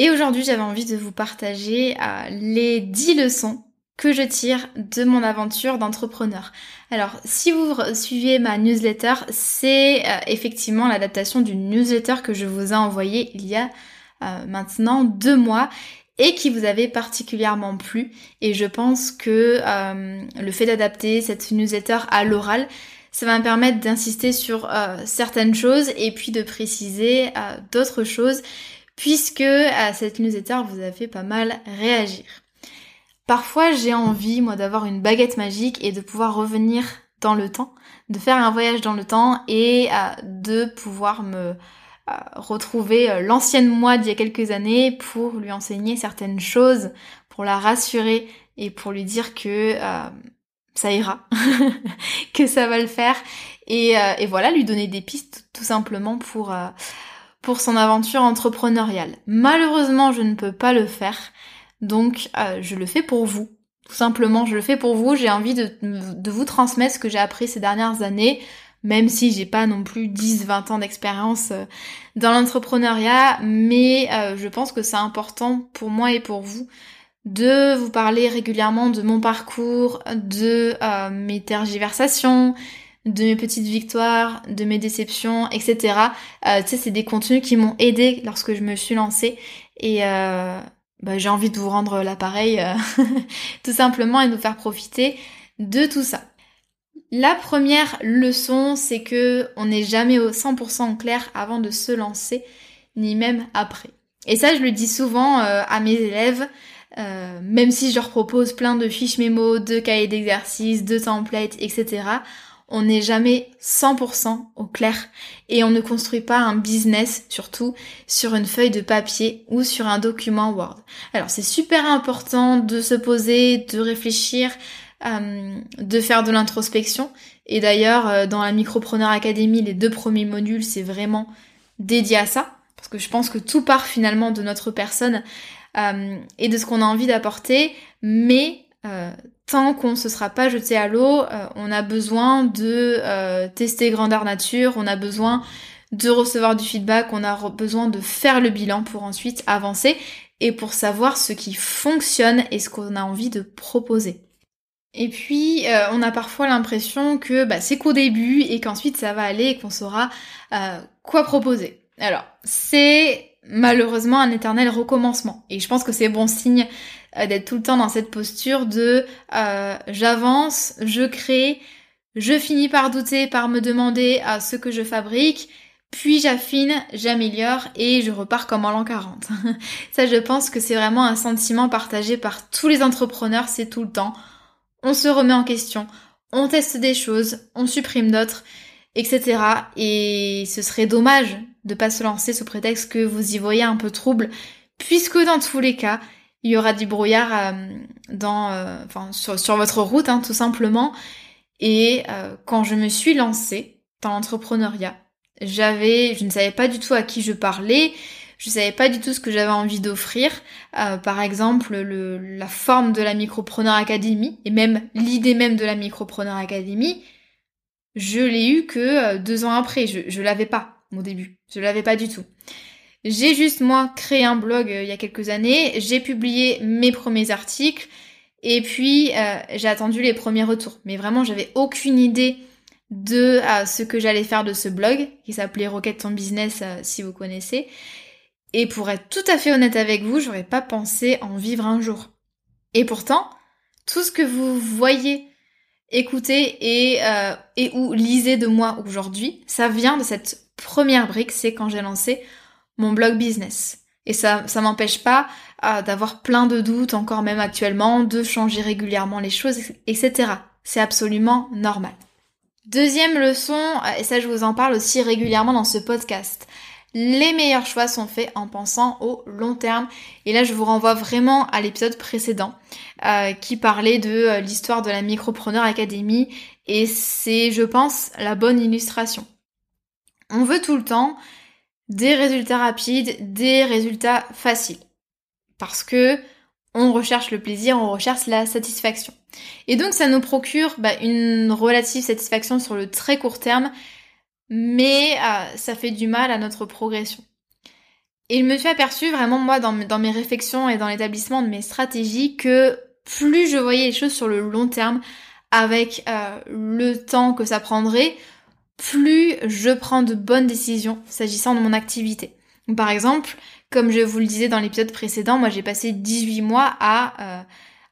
Et aujourd'hui, j'avais envie de vous partager euh, les 10 leçons que je tire de mon aventure d'entrepreneur. Alors, si vous suivez ma newsletter, c'est euh, effectivement l'adaptation d'une newsletter que je vous ai envoyée il y a euh, maintenant deux mois et qui vous avait particulièrement plu. Et je pense que le fait d'adapter cette newsletter à l'oral, ça va me permettre d'insister sur certaines choses et puis de préciser d'autres choses puisque à cette newsletter vous a fait pas mal réagir. Parfois j'ai envie moi d'avoir une baguette magique et de pouvoir revenir dans le temps, de faire un voyage dans le temps et euh, de pouvoir me euh, retrouver euh, l'ancienne moi d'il y a quelques années pour lui enseigner certaines choses, pour la rassurer et pour lui dire que ça ira, que ça va le faire et, et, voilà, lui donner des pistes tout simplement pour pour son aventure entrepreneuriale. Malheureusement, je ne peux pas le faire, donc euh, je le fais pour vous. Tout simplement, je le fais pour vous. J'ai envie de, vous transmettre ce que j'ai appris ces dernières années, même si j'ai pas non plus 10-20 ans d'expérience euh, dans l'entrepreneuriat, mais euh, je pense que c'est important pour moi et pour vous de vous parler régulièrement de mon parcours, de mes tergiversations, de mes petites victoires, de mes déceptions, etc. Euh, tu sais, c'est des contenus qui m'ont aidé lorsque je me suis lancée et euh, bah, j'ai envie de vous rendre l'appareil euh, tout simplement et de vous faire profiter de tout ça. La première leçon, c'est que on n'est jamais au 100% clair avant de se lancer, ni même après. Et ça, je le dis souvent à mes élèves. même si je leur propose plein de fiches mémo, de cahiers d'exercices, de templates, etc on n'est jamais 100% au clair et on ne construit pas un business surtout sur une feuille de papier ou sur un document Word. Alors c'est super important de se poser, de réfléchir, euh, de faire de l'introspection. Et d'ailleurs euh, dans la Micropreneur Academy, les deux premiers modules c'est vraiment dédié à ça parce que je pense que tout part finalement de notre personne euh, et de ce qu'on a envie d'apporter, mais tant qu'on se sera pas jeté à l'eau, euh, on a besoin de euh, tester grandeur nature, on a besoin de recevoir du feedback, on a besoin de faire le bilan pour ensuite avancer et pour savoir ce qui fonctionne et ce qu'on a envie de proposer. Et puis, euh, on a parfois l'impression que bah, c'est qu'au début et qu'ensuite ça va aller et qu'on saura quoi proposer. Alors, c'est malheureusement un éternel recommencement. Et je pense que c'est bon signe euh, d'être tout le temps dans cette posture de euh, j'avance, je crée, je finis par douter, par me demander à ce que je fabrique, puis j'affine, j'améliore et je repars comme en l'an 40. Ça je pense que c'est vraiment un sentiment partagé par tous les entrepreneurs, c'est tout le temps. On se remet en question, on teste des choses, on supprime d'autres, etc. Et ce serait dommage de pas se lancer sous prétexte que vous y voyez un peu trouble, puisque dans tous les cas, il y aura du brouillard euh, dans, euh, sur, votre route, hein, tout simplement. Et euh, quand je me suis lancée dans l'entrepreneuriat, j'avais, je ne savais pas du tout à qui je parlais. Je savais pas du tout ce que j'avais envie d'offrir. Euh, par exemple, la forme de la Micropreneur Academy et même l'idée même de la Micropreneur Academy, je l'ai eu que deux ans après. Je, je l'avais pas au début. Je l'avais pas du tout. J'ai juste moi créé un blog euh, il y a quelques années. J'ai publié mes premiers articles. Et puis j'ai attendu les premiers retours. Mais vraiment, j'avais aucune idée de ce que j'allais faire de ce blog qui s'appelait Rocket Ton Business si vous connaissez. Et pour être tout à fait honnête avec vous, j'aurais pas pensé en vivre un jour. Et pourtant, tout ce que vous voyez, écoutez euh, et ou lisez de moi aujourd'hui, ça vient de cette première brique, c'est quand j'ai lancé mon blog business. Et ça, ça m'empêche pas euh, d'avoir plein de doutes, encore même actuellement, de changer régulièrement les choses, etc. C'est absolument normal. Deuxième leçon, euh, et ça je vous en parle aussi régulièrement dans ce podcast, les meilleurs choix sont faits en pensant au long terme. Et là, je vous renvoie vraiment à l'épisode précédent euh, qui parlait de l'histoire de la Micropreneur Academy. Et c'est, je pense, la bonne illustration. On veut tout le temps des résultats rapides, des résultats faciles. Parce que on recherche le plaisir, on recherche la satisfaction. Et donc ça nous procure bah, une relative satisfaction sur le très court terme, mais euh, ça fait du mal à notre progression. Et il me suis aperçu vraiment moi dans, mes réflexions et dans l'établissement de mes stratégies que plus je voyais les choses sur le long terme avec euh, le temps que ça prendrait, plus je prends de bonnes décisions s'agissant de mon activité. par exemple, comme je vous le disais dans l'épisode précédent, moi j'ai passé 18 mois à euh,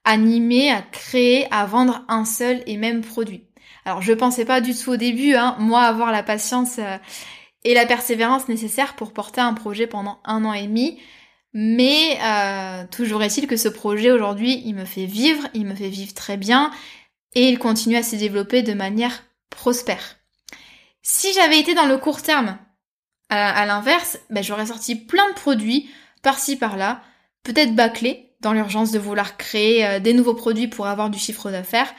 animer, à créer, à vendre un seul et même produit. Alors je pensais pas du tout au début, hein, moi avoir la patience euh, et la persévérance nécessaires pour porter un projet pendant un an et demi. Mais euh, toujours est-il que ce projet aujourd'hui, il me fait vivre, il me fait vivre très bien et il continue à se développer de manière prospère. Si j'avais été dans le court terme, à, l'inverse, ben, j'aurais sorti plein de produits par-ci par-là, peut-être bâclés dans l'urgence de vouloir créer euh, des nouveaux produits pour avoir du chiffre d'affaires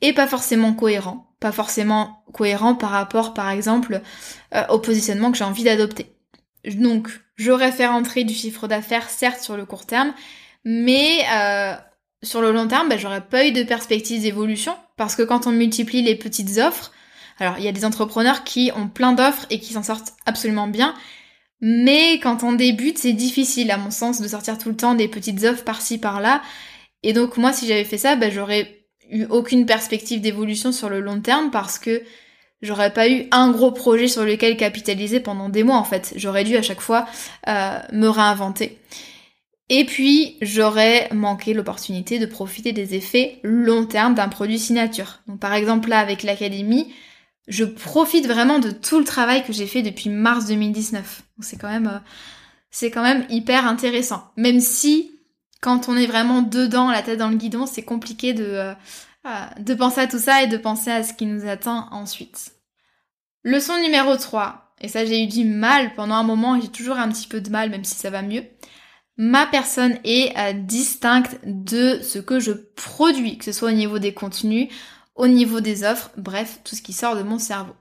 et pas forcément cohérent pas forcément cohérent par rapport, par exemple, euh, au positionnement que j'ai envie d'adopter. Donc, j'aurais fait rentrer du chiffre d'affaires, certes, sur le court terme, mais euh, sur le long terme, bah, j'aurais pas eu de perspective d'évolution, parce que quand on multiplie les petites offres, alors il y a des entrepreneurs qui ont plein d'offres et qui s'en sortent absolument bien, mais quand on débute, c'est difficile, à mon sens, de sortir tout le temps des petites offres par-ci par-là. Et donc moi, si j'avais fait ça, bah, j'aurais eu aucune perspective d'évolution sur le long terme parce que j'aurais pas eu un gros projet sur lequel capitaliser pendant des mois en fait. J'aurais dû à chaque fois euh, me réinventer. Et puis j'aurais manqué l'opportunité de profiter des effets long terme d'un produit signature. Donc par exemple là avec l'académie, je profite vraiment de tout le travail que j'ai fait depuis mars 2019. C'est quand même euh, c'est quand même hyper intéressant. Même si quand on est vraiment dedans, la tête dans le guidon, c'est compliqué de, euh, de penser à tout ça et de penser à ce qui nous attend ensuite. Leçon numéro 3, et ça j'ai eu du mal pendant un moment et j'ai toujours un petit peu de mal même si ça va mieux. Ma personne est euh, distincte de ce que je produis, que ce soit au niveau des contenus, au niveau des offres, bref, tout ce qui sort de mon cerveau.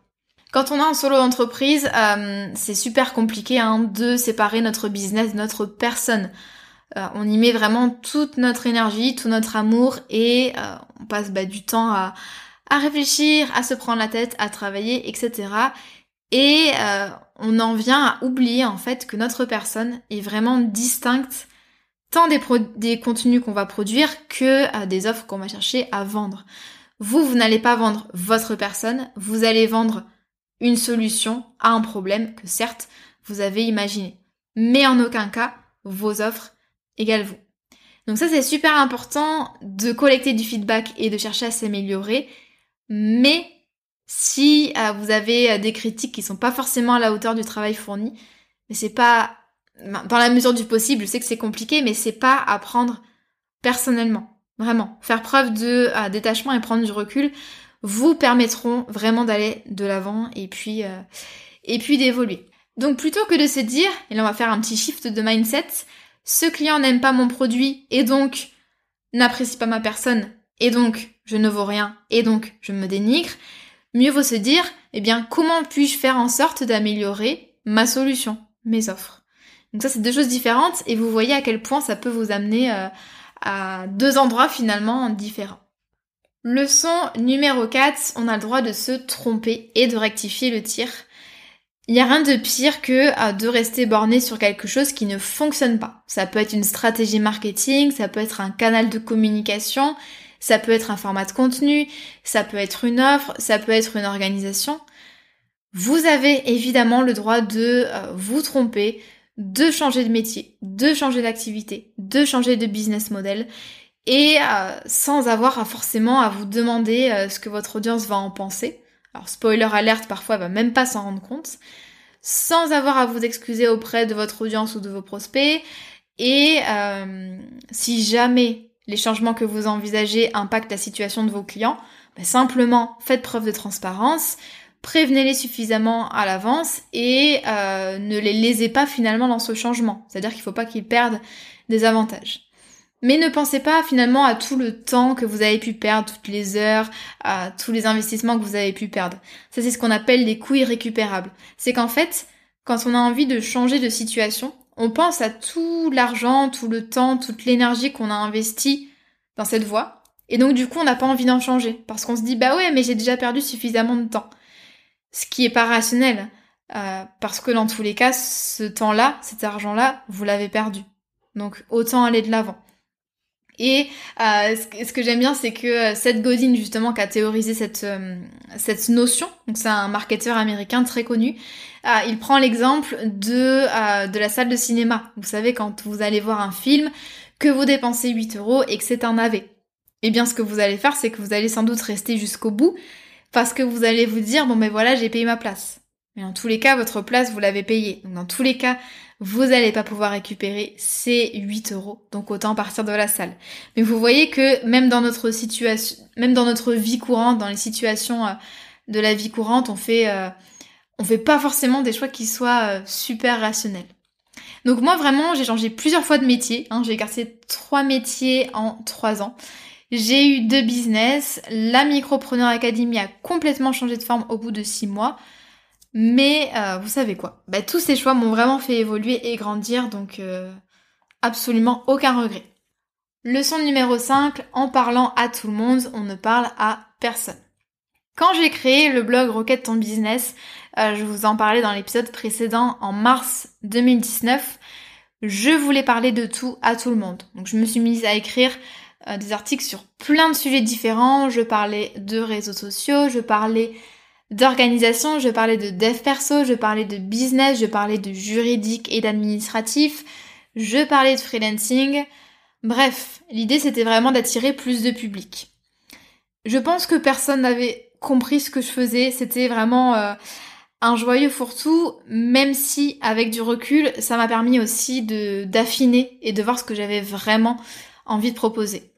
Quand on a un solo d'entreprise, euh, c'est super compliqué hein, de séparer notre business notre personne. Euh, on y met vraiment toute notre énergie, tout notre amour et euh, on passe bah, du temps à, réfléchir, à se prendre la tête, à travailler, etc. Et on en vient à oublier en fait que notre personne est vraiment distincte tant des, des contenus qu'on va produire que des offres qu'on va chercher à vendre. Vous, vous n'allez pas vendre votre personne, vous allez vendre une solution à un problème que certes vous avez imaginé. Mais en aucun cas, vos offres égale vous. Donc ça c'est super important de collecter du feedback et de chercher à s'améliorer, mais si euh, vous avez euh, des critiques qui sont pas forcément à la hauteur du travail fourni, mais c'est pas dans la mesure du possible, je sais que c'est compliqué, mais c'est pas à prendre personnellement. Vraiment, faire preuve de euh, détachement et prendre du recul vous permettront vraiment d'aller de l'avant et puis et puis d'évoluer. Donc plutôt que de se dire, et là on va faire un petit shift de mindset, ce client n'aime pas mon produit et donc n'apprécie pas ma personne et donc je ne vaux rien et donc je me dénigre, mieux vaut se dire, eh bien, comment puis-je faire en sorte d'améliorer ma solution, mes offres? Donc ça, c'est deux choses différentes et vous voyez à quel point ça peut vous amener euh, à deux endroits finalement différents. Leçon numéro 4, on a le droit de se tromper et de rectifier le tir. Il n'y a rien de pire que euh, de rester borné sur quelque chose qui ne fonctionne pas. Ça peut être une stratégie marketing, ça peut être un canal de communication, ça peut être un format de contenu, ça peut être une offre, ça peut être une organisation. Vous avez évidemment le droit de euh, vous tromper, de changer de métier, de changer d'activité, de changer de business model et euh, sans avoir forcément à vous demander euh, ce que votre audience va en penser. Alors spoiler alerte, parfois elle va même pas s'en rendre compte, sans avoir à vous excuser auprès de votre audience ou de vos prospects. Et euh, si jamais les changements que vous envisagez impactent la situation de vos clients, bah, simplement faites preuve de transparence, prévenez-les suffisamment à l'avance et ne les lésez pas finalement dans ce changement. C'est-à-dire qu'il ne faut pas qu'ils perdent des avantages. Mais ne pensez pas finalement à tout le temps que vous avez pu perdre, toutes les heures, à tous les investissements que vous avez pu perdre. Ça c'est ce qu'on appelle les coûts irrécupérables. C'est qu'en fait, quand on a envie de changer de situation, on pense à tout l'argent, tout le temps, toute l'énergie qu'on a investi dans cette voie. Et donc du coup, on n'a pas envie d'en changer. Parce qu'on se dit, bah ouais, mais j'ai déjà perdu suffisamment de temps. Ce qui est pas rationnel. Euh, parce que dans tous les cas, ce temps-là, cet argent-là, vous l'avez perdu. Donc autant aller de l'avant. Et euh, ce que, j'aime bien, c'est que euh, Seth Godin, justement, qui a théorisé cette, cette notion, donc c'est un marketeur américain très connu, il prend l'exemple de, de la salle de cinéma. Vous savez, quand vous allez voir un film, que vous dépensez 8 euros et que c'est un navet. Eh bien, ce que vous allez faire, c'est que vous allez sans doute rester jusqu'au bout, parce que vous allez vous dire, bon ben voilà, j'ai payé ma place. Mais en tous les cas, votre place, vous l'avez payée. Donc dans tous les cas, vous n'allez pas pouvoir récupérer ces 8 euros. Donc autant partir de la salle. Mais vous voyez que même dans notre situation, même dans notre vie courante, dans les situations euh, de la vie courante, on fait, euh, fait pas forcément des choix qui soient euh, super rationnels. Donc moi vraiment, j'ai changé plusieurs fois de métier. Hein. J'ai exercé trois métiers en trois ans. J'ai eu deux business. La Micropreneur Academy a complètement changé de forme au bout de six mois. Mais euh, vous savez quoi? Bah, Tous ces choix m'ont vraiment fait évoluer et grandir, donc euh, absolument aucun regret. Leçon numéro 5, en parlant à tout le monde, on ne parle à personne. Quand j'ai créé le blog Rocket ton business, euh, je vous en parlais dans l'épisode précédent en mars 2019, je voulais parler de tout à tout le monde. Donc je me suis mise à écrire des articles sur plein de sujets différents, je parlais de réseaux sociaux, je parlais d'organisation, je parlais de dev perso, je parlais de business, je parlais de juridique et d'administratif, je parlais de freelancing. Bref, l'idée c'était vraiment d'attirer plus de public. Je pense que personne n'avait compris ce que je faisais, c'était vraiment euh, un joyeux fourre-tout, même si avec du recul, ça m'a permis aussi de d'affiner et de voir ce que j'avais vraiment envie de proposer.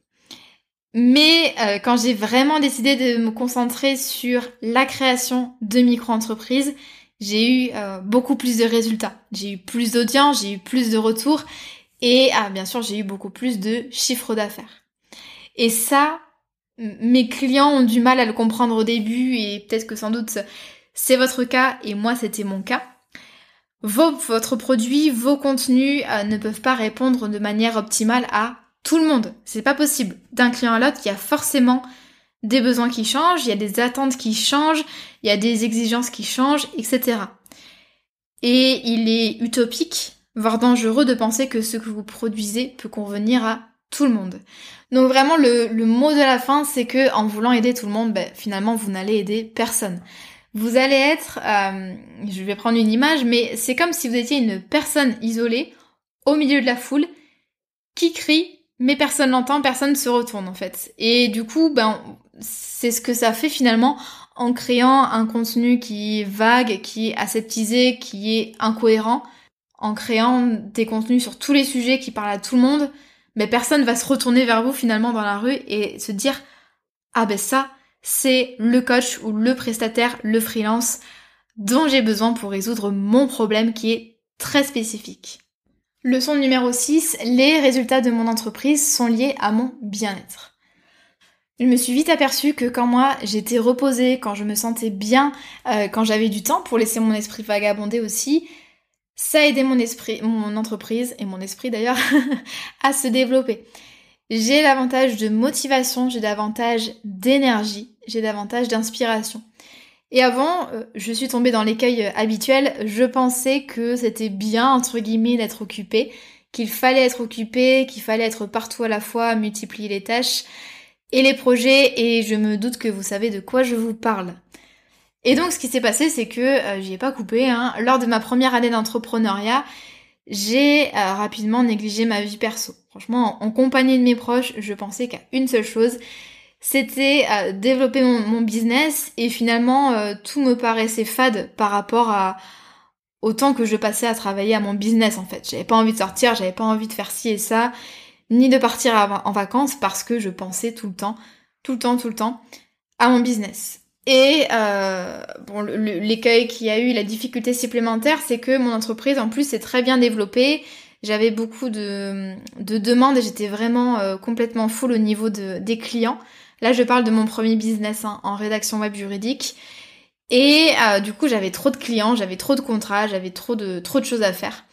Mais euh, quand j'ai vraiment décidé de me concentrer sur la création de micro-entreprises, j'ai eu euh, beaucoup plus de résultats. J'ai eu plus d'audience, j'ai eu plus de retours et ah, bien sûr j'ai eu beaucoup plus de chiffres d'affaires. Et ça, mes clients ont du mal à le comprendre au début et peut-être que sans doute c'est votre cas et moi c'était mon cas. votre produit, vos contenus euh, ne peuvent pas répondre de manière optimale à tout le monde. C'est pas possible. D'un client à l'autre, il y a forcément des besoins qui changent, il y a des attentes qui changent, il y a des exigences qui changent, etc. Et il est utopique, voire dangereux de penser que ce que vous produisez peut convenir à tout le monde. Donc vraiment le, mot de la fin, c'est que en voulant aider tout le monde, ben, finalement vous n'allez aider personne. Vous allez être, euh, je vais prendre une image, mais c'est comme si vous étiez une personne isolée au milieu de la foule qui crie mais personne l'entend, personne se retourne en fait. Et du coup, ben, c'est ce que ça fait finalement en créant un contenu qui est vague, qui est aseptisé, qui est incohérent, en créant des contenus sur tous les sujets qui parlent à tout le monde, mais personne va se retourner vers vous finalement dans la rue et se dire ah ben ça c'est le coach ou le prestataire, le freelance dont j'ai besoin pour résoudre mon problème qui est très spécifique. Leçon numéro 6, les résultats de mon entreprise sont liés à mon bien-être. Je me suis vite aperçue que quand moi j'étais reposée, quand je me sentais bien, euh, quand j'avais du temps pour laisser mon esprit vagabonder aussi, Ça a aidé mon esprit, mon entreprise et mon esprit d'ailleurs à se développer. J'ai davantage de motivation, j'ai davantage d'énergie, j'ai davantage d'inspiration. Et avant, euh, je suis tombée dans l'écueil euh, habituel, je pensais que c'était bien, entre guillemets, d'être occupée, qu'il fallait être occupé, qu'il fallait être partout à la fois, multiplier les tâches et les projets, et je me doute que vous savez de quoi je vous parle. Et donc ce qui s'est passé, c'est que euh, j'y ai pas coupé. Hein. Lors de ma première année d'entrepreneuriat, j'ai rapidement négligé ma vie perso. Franchement, en compagnie de mes proches, je pensais qu'à une seule chose, c'était euh, développer mon, business et finalement euh, tout me paraissait fade par rapport à au temps que je passais à travailler à mon business en fait. J'avais pas envie de sortir, j'avais pas envie de faire ci et ça, ni de partir en vacances parce que je pensais tout le temps, tout le temps, tout le temps à mon business. Et euh, bon, l'écueil qu'il a eu, la difficulté supplémentaire, c'est que mon entreprise en plus est très bien développée. J'avais beaucoup de, de demandes et j'étais vraiment euh, complètement full au niveau de, des clients. Là, je parle de mon premier business hein, en rédaction web juridique. Et euh, du coup, j'avais trop de clients, j'avais trop de contrats, j'avais trop de, trop de choses à faire.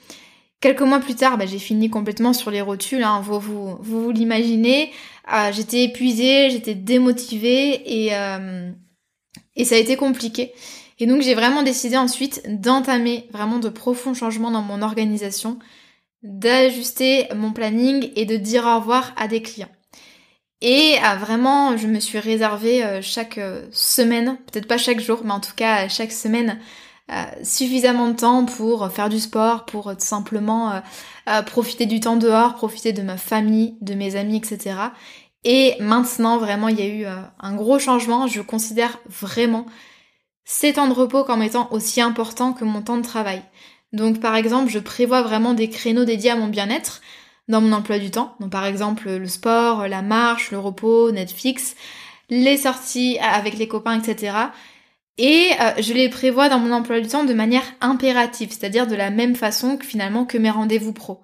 Quelques mois plus tard, bah, j'ai fini complètement sur les rotules, hein, vous, vous, l'imaginez. Euh, j'étais épuisée, j'étais démotivée et, euh, et ça a été compliqué. Et donc j'ai vraiment décidé ensuite d'entamer vraiment de profonds changements dans mon organisation, d'ajuster mon planning et de dire au revoir à des clients. Et euh, vraiment, je me suis réservé euh, chaque euh, semaine, peut-être pas chaque jour, mais en tout cas chaque semaine, suffisamment de temps pour faire du sport, pour simplement profiter du temps dehors, profiter de ma famille, de mes amis, etc. Et maintenant, vraiment, il y a eu un gros changement. Je considère vraiment ces temps de repos comme étant aussi importants que mon temps de travail. Donc par exemple, je prévois vraiment des créneaux dédiés à mon bien-être dans mon emploi du temps. Donc par exemple le sport, la marche, le repos, Netflix, les sorties avec les copains, etc. Et euh, je les prévois dans mon emploi du temps de manière impérative, c'est-à-dire de la même façon que finalement que mes rendez-vous pro.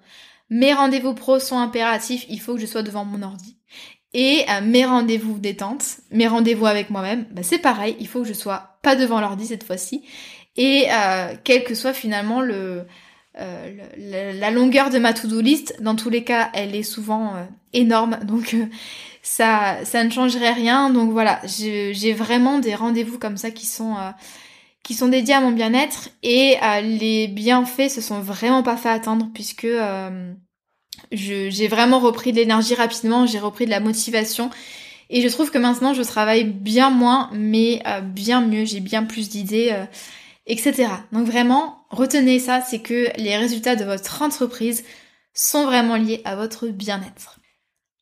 Mes rendez-vous pro sont impératifs, il faut que je sois devant mon ordi. Et euh, mes rendez-vous détente, mes rendez-vous avec moi-même, bah, c'est pareil, il faut que je sois pas devant l'ordi cette fois-ci. Et euh, quel que soit finalement le, euh, la longueur de ma to-do list, dans tous les cas, elle est souvent euh, énorme, donc euh, ça, ça ne changerait rien. Donc voilà, j'ai vraiment des rendez-vous comme ça qui sont qui sont dédiés à mon bien-être. Et les bienfaits se sont vraiment pas fait attendre puisque j'ai vraiment repris de l'énergie rapidement, j'ai repris de la motivation. Et je trouve que maintenant je travaille bien moins mais bien mieux, j'ai bien plus d'idées etc. Donc vraiment, retenez ça, c'est que les résultats de votre entreprise sont vraiment liés à votre bien-être.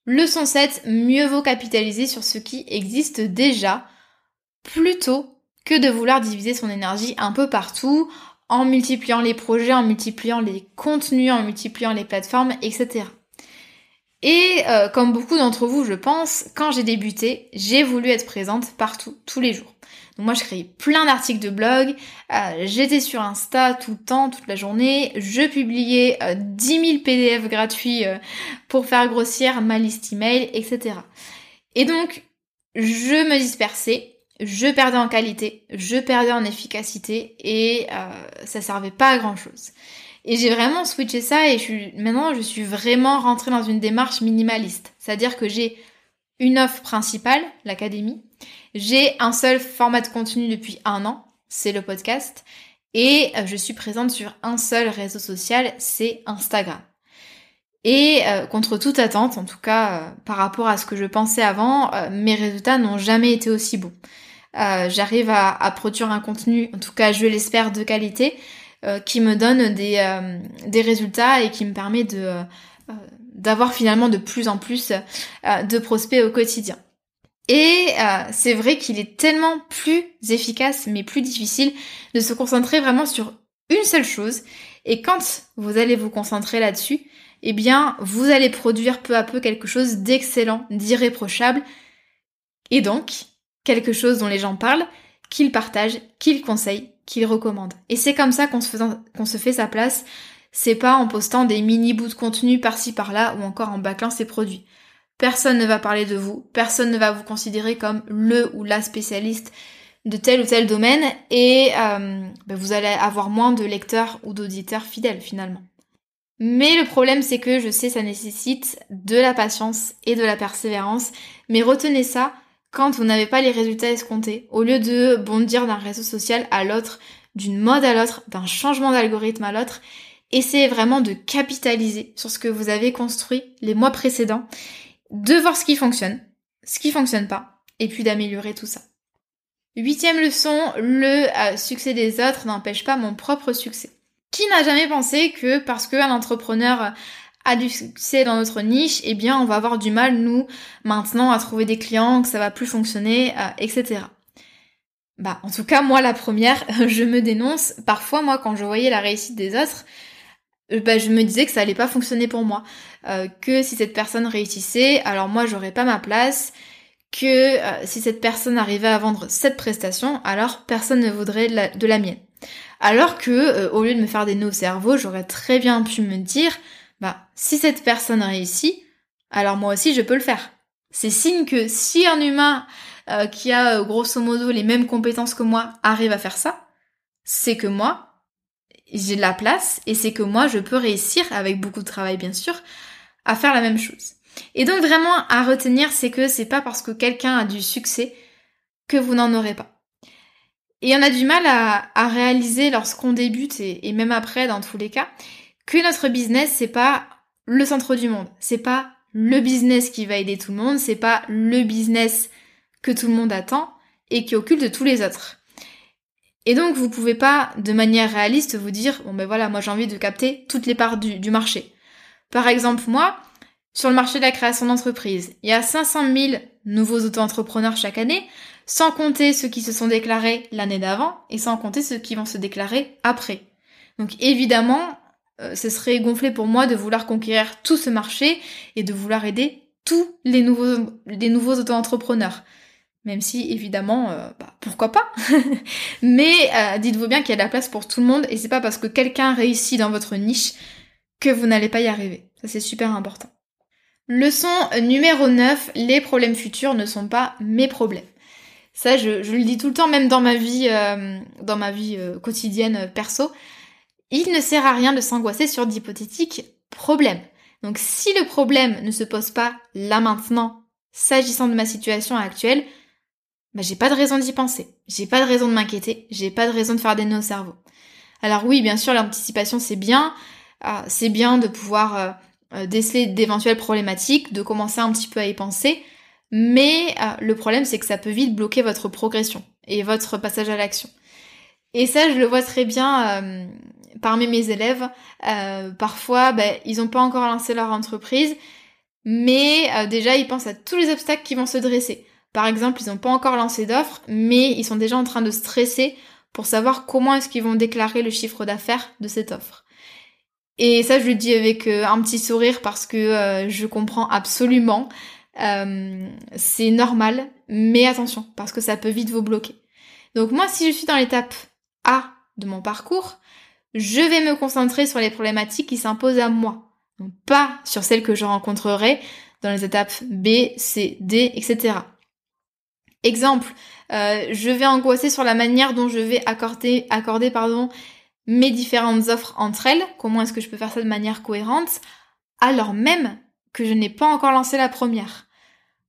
Leçon 7, mieux vaut capitaliser sur ce qui existe déjà plutôt que de vouloir diviser son énergie un peu partout en multipliant les projets, en multipliant les contenus, en multipliant les plateformes, etc. Et euh, comme beaucoup d'entre vous, je pense, quand j'ai débuté, j'ai voulu être présente partout, tous les jours moi, je créais plein d'articles de blog, euh, j'étais sur Insta tout le temps, toute la journée, je publiais 10 000 PDF gratuits euh, pour faire grossir ma liste email, etc. Et donc, je me dispersais, je perdais en qualité, je perdais en efficacité et euh, ça servait pas à grand chose. Et j'ai vraiment switché ça et maintenant je suis vraiment rentrée dans une démarche minimaliste. C'est-à-dire que j'ai une offre principale, l'académie, j'ai un seul format de contenu depuis un an, c'est le podcast, et euh, je suis présente sur un seul réseau social, c'est Instagram. Et euh, contre toute attente, en tout cas euh, par rapport à ce que je pensais avant, mes résultats n'ont jamais été aussi bons. J'arrive à, à, produire un contenu, en tout cas je l'espère, de qualité, qui me donne des, des résultats et qui me permet de d'avoir finalement de plus en plus de prospects au quotidien. Et euh, c'est vrai qu'il est tellement plus efficace mais plus difficile de se concentrer vraiment sur une seule chose. Et quand vous allez vous concentrer là-dessus, eh bien, vous allez produire peu à peu quelque chose d'excellent, d'irréprochable. Et donc, quelque chose dont les gens parlent, qu'ils partagent, qu'ils conseillent, qu'ils recommandent. Et c'est comme ça qu'on se, qu'on se fait sa place. C'est pas en postant des mini bouts de contenu par-ci par-là ou encore en bâclant ses produits. Personne ne va parler de vous, personne ne va vous considérer comme le ou la spécialiste de tel ou tel domaine et euh, ben, vous allez avoir moins de lecteurs ou d'auditeurs fidèles finalement. Mais le problème c'est que je sais ça nécessite de la patience et de la persévérance, mais retenez ça quand vous n'avez pas les résultats escomptés, au lieu de bondir d'un réseau social à l'autre, d'une mode à l'autre, d'un changement d'algorithme à l'autre, essayez vraiment de capitaliser sur ce que vous avez construit les mois précédents, de voir ce qui fonctionne, ce qui fonctionne pas, et puis d'améliorer tout ça. Huitième leçon, le euh, succès des autres n'empêche pas mon propre succès. Qui n'a jamais pensé que parce qu'un entrepreneur a du succès dans notre niche, eh bien on va avoir du mal nous maintenant à trouver des clients, que ça va plus fonctionner, euh, etc. Bah en tout cas moi la première, je me dénonce. Parfois moi quand je voyais la réussite des autres, euh, bah, je me disais que ça allait pas fonctionner pour moi, euh, que si cette personne réussissait, alors moi j'aurais pas ma place, que si cette personne arrivait à vendre cette prestation, alors personne ne voudrait de la, mienne. Alors que au lieu de me faire des nœuds au cerveau, j'aurais très bien pu me dire bah, si cette personne réussit, alors moi aussi je peux le faire. C'est signe que si un humain euh, qui a euh, grosso modo les mêmes compétences que moi arrive à faire ça, c'est que moi, j'ai de la place et c'est que moi je peux réussir, avec beaucoup de travail bien sûr, à faire la même chose. Et donc vraiment à retenir, c'est que c'est pas parce que quelqu'un a du succès que vous n'en aurez pas. Et on a du mal à, réaliser lorsqu'on débute et même après dans tous les cas, que notre business, c'est pas le centre du monde. C'est pas le business qui va aider tout le monde. C'est pas le business que tout le monde attend et qui occulte tous les autres. Et donc, vous pouvez pas, de manière réaliste, vous dire, bon ben voilà, moi j'ai envie de capter toutes les parts du, du marché. Par exemple, moi, sur le marché de la création d'entreprise, il y a 500 000 nouveaux auto-entrepreneurs chaque année, sans compter ceux qui se sont déclarés l'année d'avant et sans compter ceux qui vont se déclarer après. Donc évidemment, euh, ce serait gonflé pour moi de vouloir conquérir tout ce marché et de vouloir aider tous les nouveaux, les nouveaux auto-entrepreneurs. Même si, évidemment, euh, bah, pourquoi pas Mais euh, dites-vous bien qu'il y a de la place pour tout le monde et c'est pas parce que quelqu'un réussit dans votre niche que vous n'allez pas y arriver. Ça, c'est super important. Leçon numéro 9, les problèmes futurs ne sont pas mes problèmes. Ça, je, le dis tout le temps, même dans ma vie, dans ma vie quotidienne perso. Il ne sert à rien de s'angoisser sur d'hypothétiques problèmes. Donc si le problème ne se pose pas là maintenant, s'agissant de ma situation actuelle, bah j'ai pas de raison d'y penser. J'ai pas de raison de m'inquiéter. J'ai pas de raison de faire des nœuds au cerveau. Alors oui, bien sûr, l'anticipation c'est bien. Euh, c'est bien de pouvoir euh, euh, déceler d'éventuelles problématiques, de commencer un petit peu à y penser. Mais le problème c'est que ça peut vite bloquer votre progression et votre passage à l'action. Et ça, je le vois très bien parmi mes élèves, euh, parfois, ben, ils n'ont pas encore lancé leur entreprise, mais euh, déjà, ils pensent à tous les obstacles qui vont se dresser. Par exemple, ils n'ont pas encore lancé d'offre, mais ils sont déjà en train de stresser pour savoir comment est-ce qu'ils vont déclarer le chiffre d'affaires de cette offre. Et ça, je le dis avec euh, un petit sourire parce que je comprends absolument. c'est normal, mais attention, parce que ça peut vite vous bloquer. Donc moi, si je suis dans l'étape A de mon parcours, je vais me concentrer sur les problématiques qui s'imposent à moi, donc pas sur celles que je rencontrerai dans les étapes B, C, D, etc. Exemple, euh, je vais angoisser sur la manière dont je vais accorder, mes différentes offres entre elles, comment est-ce que je peux faire ça de manière cohérente, alors même que je n'ai pas encore lancé la première.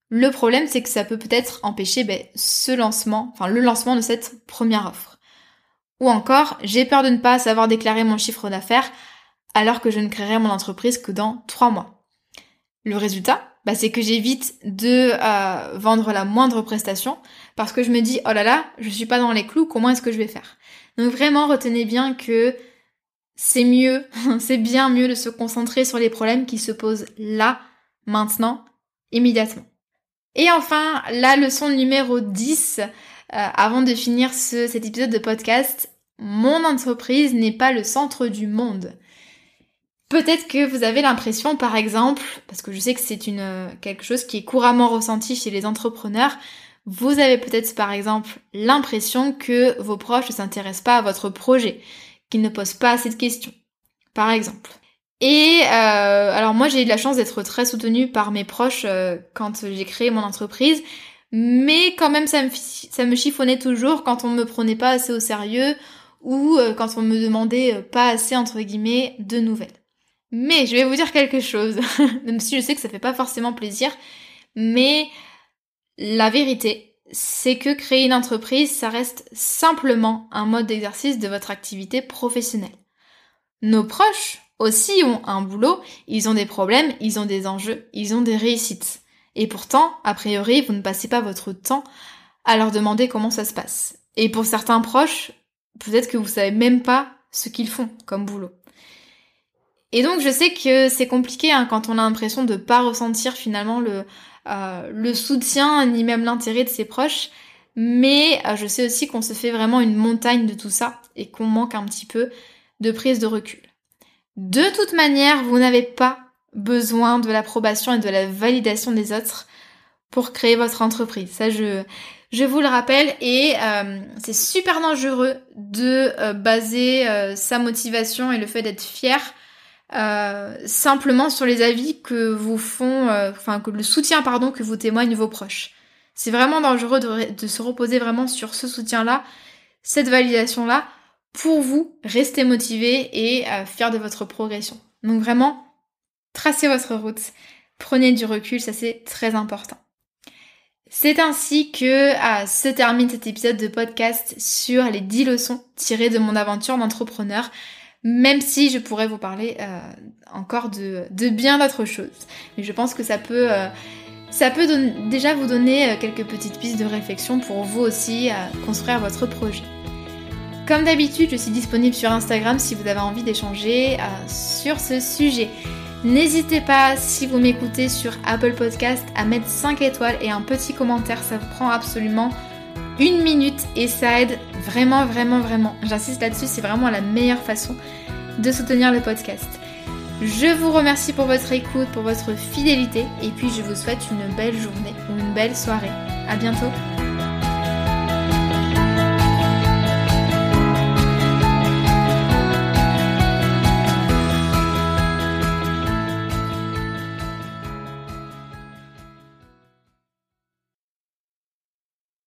Le problème, c'est que ça peut peut-être empêcher ben, ce lancement, enfin le lancement de cette première offre. Ou encore, j'ai peur de ne pas savoir déclarer mon chiffre d'affaires alors que je ne créerai mon entreprise que dans trois mois. Le résultat, bah, c'est que j'évite de euh, vendre la moindre prestation parce que je me dis, oh là là, je suis pas dans les clous, comment est-ce que je vais faire? Donc vraiment, retenez bien que c'est mieux, c'est bien mieux de se concentrer sur les problèmes qui se posent là, maintenant, immédiatement. Et enfin, la leçon numéro 10, euh, avant de finir cet épisode de podcast, mon entreprise n'est pas le centre du monde. Peut-être que vous avez l'impression, par exemple, parce que je sais que c'est une quelque chose qui est couramment ressenti chez les entrepreneurs, vous avez peut-être par exemple l'impression que vos proches ne s'intéressent pas à votre projet, qu'ils ne posent pas assez de questions, par exemple. Et euh, alors moi j'ai eu de la chance d'être très soutenue par mes proches euh, quand j'ai créé mon entreprise, mais quand même ça me, chiffonnait toujours quand on me prenait pas assez au sérieux ou euh, quand on me demandait pas assez entre guillemets de nouvelles. Mais je vais vous dire quelque chose, même si je sais que ça fait pas forcément plaisir, mais la vérité, c'est que créer une entreprise, ça reste simplement un mode d'exercice de votre activité professionnelle. Nos proches aussi ont un boulot, ils ont des problèmes, ils ont des enjeux, ils ont des réussites. Et pourtant, a priori, vous ne passez pas votre temps à leur demander comment ça se passe. Et pour certains proches, peut-être que vous savez même pas ce qu'ils font comme boulot. Et donc je sais que c'est compliqué hein, quand on a l'impression de pas ressentir finalement le, euh, le soutien ni même l'intérêt de ses proches, mais euh, je sais aussi qu'on se fait vraiment une montagne de tout ça et qu'on manque un petit peu de prise de recul. De toute manière, vous n'avez pas besoin de l'approbation et de la validation des autres pour créer votre entreprise. Ça, je, je vous le rappelle et euh, c'est super dangereux de euh, baser euh, sa motivation et le fait d'être fier simplement sur les avis que vous font, enfin que le soutien pardon que vous témoignent vos proches. C'est vraiment dangereux de, se reposer vraiment sur ce soutien-là, cette validation-là, pour vous rester motivé et fier de votre progression. Donc vraiment, tracez votre route, prenez du recul, ça c'est très important. C'est ainsi que ah, se termine cet épisode de podcast sur les 10 leçons tirées de mon aventure d'entrepreneur, même si je pourrais vous parler euh, encore de, bien d'autres choses. Mais je pense que ça peut, euh, déjà vous donner euh, quelques petites pistes de réflexion pour vous aussi construire votre projet. Comme d'habitude, je suis disponible sur Instagram si vous avez envie d'échanger sur ce sujet. N'hésitez pas, si vous m'écoutez sur Apple Podcast, à mettre 5 étoiles et un petit commentaire. Ça vous prend absolument une minute et ça aide vraiment, vraiment, vraiment. J'insiste là-dessus, c'est vraiment la meilleure façon de soutenir le podcast. Je vous remercie pour votre écoute, pour votre fidélité et puis je vous souhaite une belle journée ou une belle soirée. À bientôt!